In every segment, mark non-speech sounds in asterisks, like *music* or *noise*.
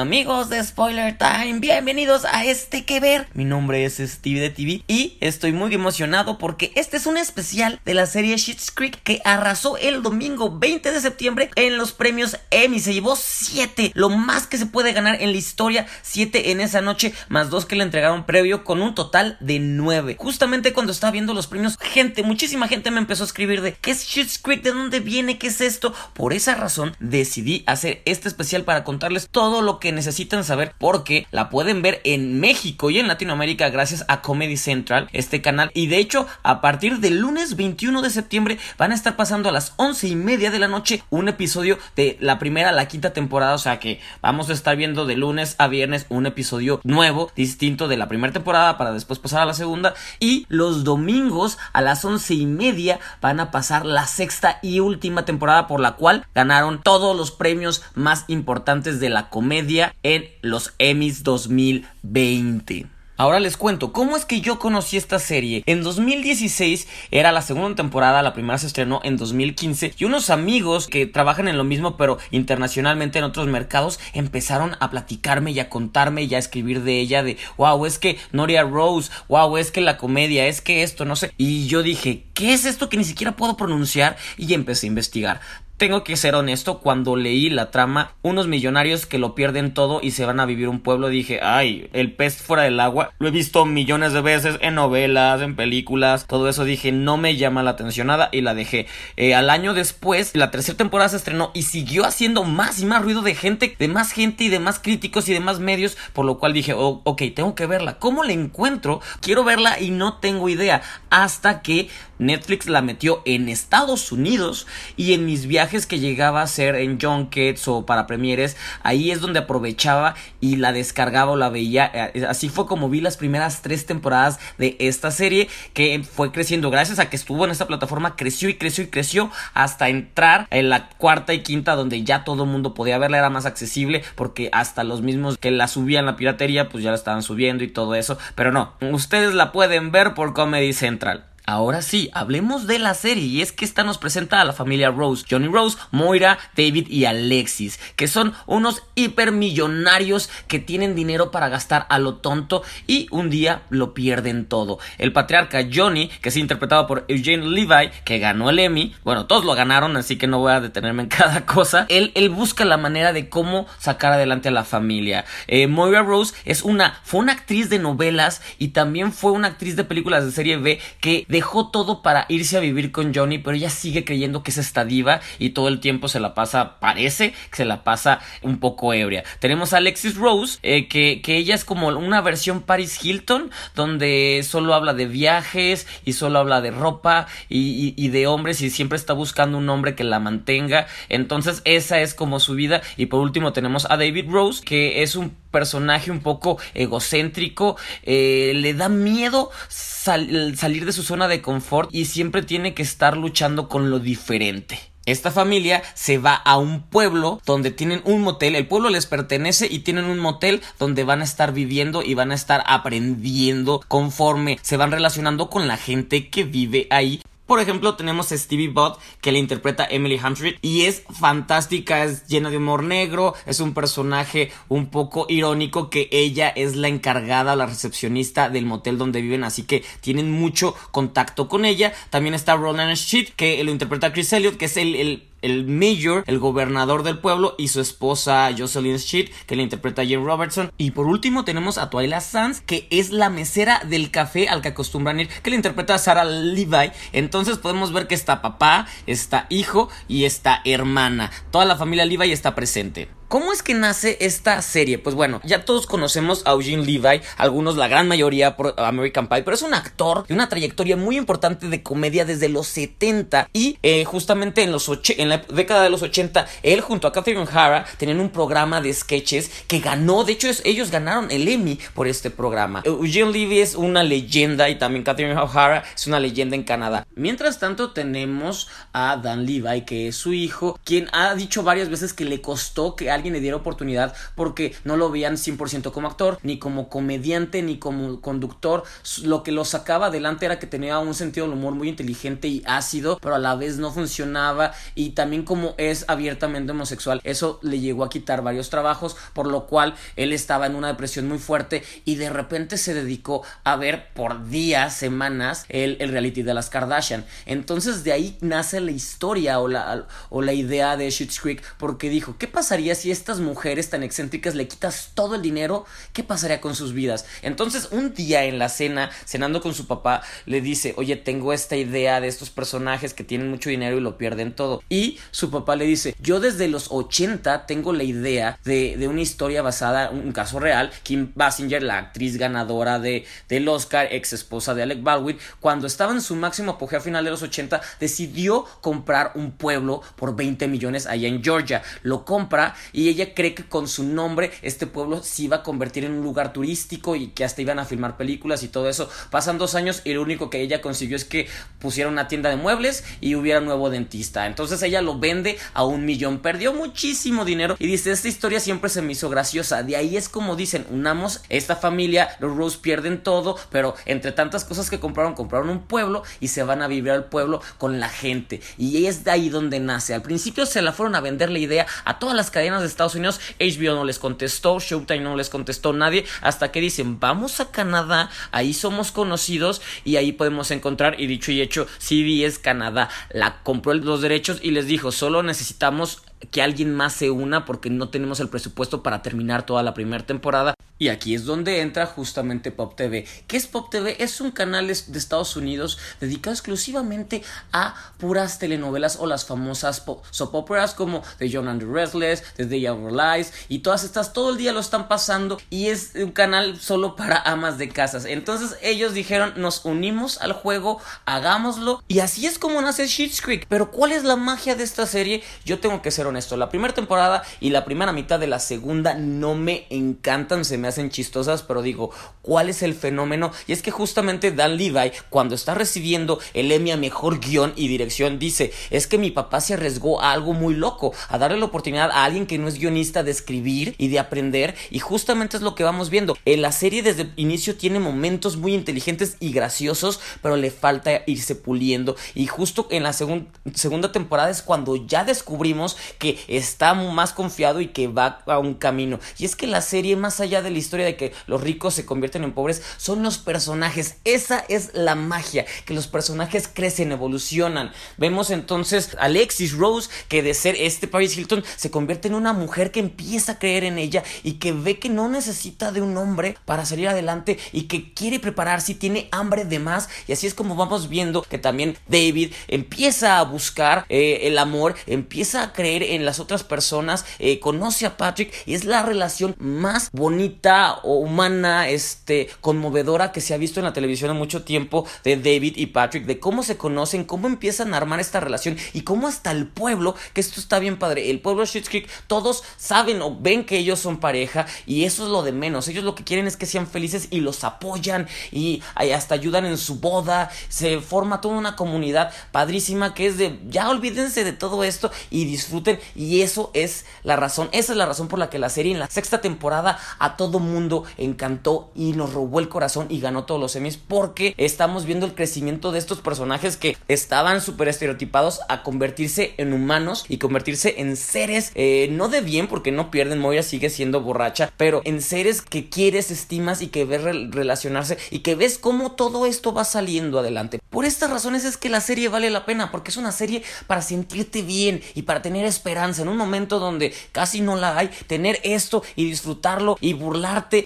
Amigos de Spoiler Time, bienvenidos a este que ver. Mi nombre es Steve de TV y estoy muy emocionado porque este es un especial de la serie Schitt's Creek que arrasó el domingo 20 de septiembre en los premios Emmy. Se llevó 7, lo más que se puede ganar en la historia, 7 en esa noche, más 2 que le entregaron previo con un total de 9. Justamente cuando estaba viendo los premios, gente, muchísima gente me empezó a escribir de ¿qué es Schitt's Creek? ¿De dónde viene? ¿Qué es esto? Por esa razón decidí hacer este especial para contarles todo lo que necesitan saber porque la pueden ver en México y en Latinoamérica gracias a Comedy Central, este canal. Y de hecho, a partir del lunes 21 de septiembre van a estar pasando a las once y media de la noche un episodio de la primera a la quinta temporada. O sea que vamos a estar viendo de lunes a viernes un episodio nuevo, distinto de la primera temporada para después pasar a la segunda. Y los domingos a las once y media van a pasar la sexta y última temporada por la cual ganaron todos los premios más importantes de la comedia en los Emmys 2020. Ahora les cuento cómo es que yo conocí esta serie. En 2016 era la segunda temporada, la primera se estrenó en 2015 y unos amigos que trabajan en lo mismo pero internacionalmente en otros mercados empezaron a platicarme y a contarme y a escribir de ella de wow, es que Noria Rose, wow, es que la comedia, es que esto, no sé. Y yo dije, ¿qué es esto que ni siquiera puedo pronunciar? Y empecé a investigar tengo que ser honesto, cuando leí la trama, unos millonarios que lo pierden todo y se van a vivir un pueblo, dije, ay, el pez fuera del agua, lo he visto millones de veces en novelas, en películas, todo eso dije, no me llama la atención nada y la dejé. Eh, al año después, la tercera temporada se estrenó y siguió haciendo más y más ruido de gente, de más gente y de más críticos y de más medios, por lo cual dije, oh, ok, tengo que verla. ¿Cómo la encuentro? Quiero verla y no tengo idea. Hasta que Netflix la metió en Estados Unidos y en mis viajes que llegaba a ser en junkets o para premieres, ahí es donde aprovechaba y la descargaba o la veía. Eh, así fue como vi las primeras tres temporadas de esta serie que fue creciendo gracias a que estuvo en esta plataforma, creció y creció y creció hasta entrar en la cuarta y quinta donde ya todo el mundo podía verla, era más accesible porque hasta los mismos que la subían la piratería pues ya la estaban subiendo y todo eso, pero no, ustedes la pueden ver por Comedy Central. Ahora sí, hablemos de la serie y es que esta nos presenta a la familia Rose, Johnny Rose, Moira, David y Alexis, que son unos hipermillonarios que tienen dinero para gastar a lo tonto y un día lo pierden todo. El patriarca Johnny, que es interpretado por Eugene Levi, que ganó el Emmy, bueno, todos lo ganaron, así que no voy a detenerme en *laughs* cada cosa, él, busca la manera de cómo sacar adelante a la familia. Eh, Moira Rose es una, fue una actriz de novelas y también fue una actriz de películas de serie B que dejó todo para irse a vivir con Johnny, pero ella sigue creyendo que es esta diva y todo el tiempo se la pasa, parece que se la pasa un poco ebria. Tenemos a Alexis Rose, eh, que, que, ella es como una versión Paris Hilton, donde solo habla de viajes y solo habla de ropa y, y de hombres y siempre está buscando un hombre que la mantenga. Entonces esa es como su vida. Y por último tenemos a David Rose, que es un personaje un poco egocéntrico, eh, le da miedo salir de su zona de confort y siempre tiene que estar luchando con lo diferente. Esta familia se va a un pueblo donde tienen un motel, el pueblo les pertenece y tienen un motel donde van a estar viviendo y van a estar aprendiendo conforme se van relacionando con la gente que vive ahí por ejemplo, tenemos a Stevie Bott que le interpreta Emily Hampshire y es fantástica, es llena de humor negro, es un personaje un poco irónico que ella es la encargada, la recepcionista del motel donde viven, así que tienen mucho contacto con ella. También está Roland Sheet que lo interpreta Chris Elliott, que es el, el el mayor, el gobernador del pueblo y su esposa Jocelyn Sheet, que le interpreta Jane Robertson. Y por último tenemos a Twyla Sands, que es la mesera del café al que acostumbran ir, que le interpreta Sarah Levi. Entonces podemos ver que está papá, está hijo y está hermana. Toda la familia Levi está presente. ¿Cómo es que nace esta serie? Pues bueno, ya todos conocemos a Eugene Levi, algunos, la gran mayoría por American Pie, pero es un actor de una trayectoria muy importante de comedia desde los 70 y eh, justamente en, los en la década de los 80, él junto a Catherine O'Hara tenían un programa de sketches que ganó, de hecho ellos ganaron el Emmy por este programa. Eugene Levy es una leyenda y también Catherine O'Hara es una leyenda en Canadá. Mientras tanto tenemos a Dan Levi, que es su hijo, quien ha dicho varias veces que le costó que alguien le diera oportunidad porque no lo veían 100% como actor, ni como comediante, ni como conductor. Lo que lo sacaba adelante era que tenía un sentido del humor muy inteligente y ácido, pero a la vez no funcionaba y también como es abiertamente homosexual, eso le llegó a quitar varios trabajos, por lo cual él estaba en una depresión muy fuerte y de repente se dedicó a ver por días, semanas, el, el reality de las Kardashian. Entonces de ahí nace la historia o la, o la idea de Schitt's Creek porque dijo, ¿qué pasaría estas mujeres tan excéntricas le quitas todo el dinero? ¿Qué pasaría con sus vidas? Entonces un día en la cena, cenando con su papá, le dice, oye, tengo esta idea de estos personajes que tienen mucho dinero y lo pierden todo. Y su papá le dice, yo desde los 80 tengo la idea de, de una historia basada en un caso real. Kim Basinger, la actriz ganadora de, del Oscar, ex esposa de Alec Baldwin, cuando estaba en su máximo apogeo a final de los 80, decidió comprar un pueblo por 20 millones allá en Georgia. Lo compra y ella cree que con su nombre este pueblo se iba a convertir en un lugar turístico y que hasta iban a filmar películas y todo eso. Pasan dos años y lo único que ella consiguió es que pusiera una tienda de muebles y hubiera un nuevo dentista. Entonces ella lo vende a un millón. Perdió muchísimo dinero y dice, esta historia siempre se me hizo graciosa. De ahí es como dicen, unamos esta familia, los Rose pierden todo, pero entre tantas cosas que compraron, compraron un pueblo y se van a vivir al pueblo con la gente. Y es de ahí donde nace. Al principio se la fueron a vender la idea a todas las cadenas de Estados Unidos. HBO no les contestó, Showtime no les contestó nadie, hasta que dicen, vamos a Canadá, ahí somos conocidos y ahí podemos encontrar, y dicho y hecho, CBS Canadá la compró los derechos y les dijo, solo necesitamos que alguien más se una porque no tenemos el presupuesto para terminar toda la primera temporada. Y aquí es donde entra justamente Pop TV. ¿Qué es Pop TV? Es un canal de Estados Unidos dedicado exclusivamente a puras telenovelas o las famosas soap operas como The John and the Restless, The Day of Our Lives y todas estas todo el día lo están pasando y es un canal solo para amas de casas. Entonces ellos dijeron nos unimos al juego, hagámoslo y así es como nace Sheets Creek. Pero ¿cuál es la magia de esta serie? Yo tengo que ser honesto. La primera temporada y la primera mitad de la segunda no me encantan, se me hacen chistosas, pero digo, ¿cuál es el fenómeno? Y es que justamente Dan Levi, cuando está recibiendo el Emmy a mejor guion y dirección, dice: Es que mi papá se arriesgó a algo muy loco, a darle la oportunidad a alguien que no es guionista de escribir y de aprender, y justamente es lo que vamos viendo. En la serie desde el inicio tiene momentos muy inteligentes y graciosos, pero le falta irse puliendo. Y justo en la segunda temporada es cuando ya descubrimos que está más confiado y que va a un camino. Y es que la serie, más allá de historia de que los ricos se convierten en pobres, son los personajes. Esa es la magia, que los personajes crecen, evolucionan. Vemos entonces a Alexis Rose, que de ser este Paris Hilton, se convierte en una mujer que empieza a creer en ella y que ve que no necesita de un hombre para salir adelante y que quiere prepararse y tiene hambre de más. Y así es como vamos viendo que también David empieza a buscar eh, el amor, empieza a creer en las otras personas, eh, conoce a Patrick y es la relación más bonita o humana, este, conmovedora que se ha visto en la televisión en mucho tiempo de David y Patrick, de cómo se conocen, cómo empiezan a armar esta relación y cómo hasta el pueblo, que esto está bien padre, el pueblo de Schitt's Creek, todos saben o ven que ellos son pareja y eso es lo de menos, ellos lo que quieren es que sean felices y los apoyan y hasta ayudan en su boda, se forma toda una comunidad padrísima que es de ya olvídense de todo esto y disfruten y eso es la razón, esa es la razón por la que la serie en la sexta temporada a todo mundo encantó y nos robó el corazón y ganó todos los semis porque estamos viendo el crecimiento de estos personajes que estaban súper estereotipados a convertirse en humanos y convertirse en seres eh, no de bien porque no pierden, Moira sigue siendo borracha, pero en seres que quieres, estimas y que ves relacionarse y que ves cómo todo esto va saliendo adelante. Por estas razones es que la serie vale la pena porque es una serie para sentirte bien y para tener esperanza en un momento donde casi no la hay, tener esto y disfrutarlo y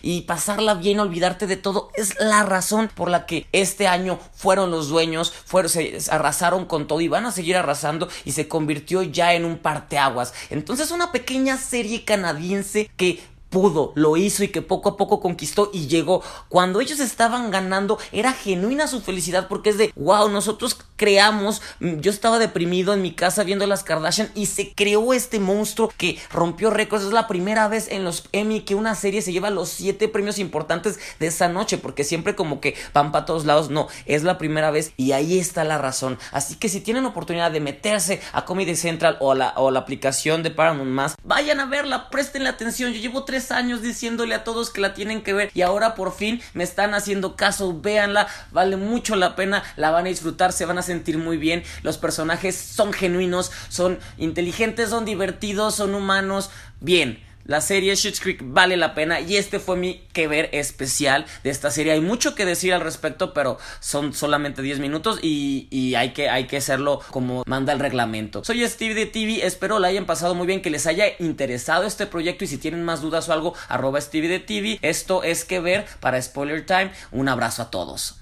y pasarla bien, olvidarte de todo, es la razón por la que este año fueron los dueños, fueron, se arrasaron con todo y van a seguir arrasando y se convirtió ya en un parteaguas. Entonces una pequeña serie canadiense que pudo, lo hizo y que poco a poco conquistó y llegó. Cuando ellos estaban ganando, era genuina su felicidad porque es de, wow, nosotros creamos, mm, yo estaba deprimido en mi casa viendo las Kardashian y se creó este monstruo que rompió récords. Es la primera vez en los Emmy que una serie se lleva los siete premios importantes de esa noche, porque siempre como que van para todos lados. No, es la primera vez y ahí está la razón. Así que si tienen oportunidad de meterse a Comedy Central o a la, o la aplicación de Paramount vayan a verla, presten atención. Yo llevo tres años diciéndole a todos que la tienen que ver y ahora por fin me están haciendo caso. Véanla, vale mucho la pena, la van a disfrutar, se van a sentir muy bien. Los personajes son genuinos, son inteligentes, son divertidos, son humanos. Bien. La serie Schitt's Creek vale la pena y este fue mi que ver especial de esta serie. Hay mucho que decir al respecto, pero son solamente 10 minutos y, hay, que, hay que hacerlo como manda el reglamento. Soy Steve de TV, espero la hayan pasado muy bien, que les haya interesado este proyecto y si tienen más dudas o algo, arroba Stevie de TV. Esto es que ver para Spoiler Time. Un abrazo a todos.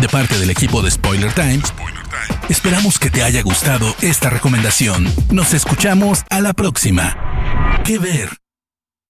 De parte del equipo de Spoiler Time, esperamos que te haya gustado esta recomendación. Nos escuchamos a la próxima. Que ver.